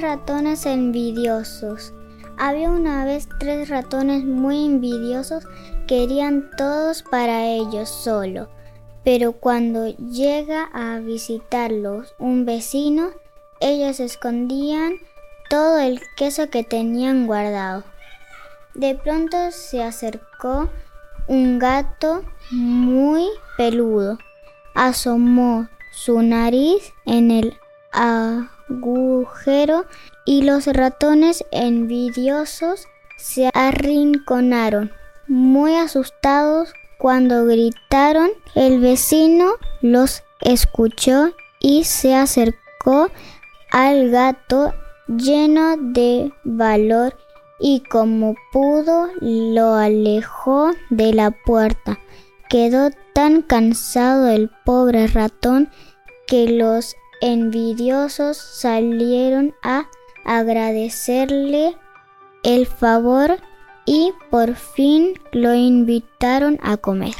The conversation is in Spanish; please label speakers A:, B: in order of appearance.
A: ratones envidiosos. Había una vez tres ratones muy envidiosos, querían todos para ellos solo. Pero cuando llega a visitarlos un vecino, ellos escondían todo el queso que tenían guardado. De pronto se acercó un gato muy peludo. Asomó su nariz en el agujero y los ratones envidiosos se arrinconaron. Muy asustados cuando gritaron, el vecino los escuchó y se acercó al gato lleno de valor y como pudo lo alejó de la puerta. Quedó tan cansado el pobre ratón que los envidiosos salieron a agradecerle el favor y por fin lo invitaron a comer.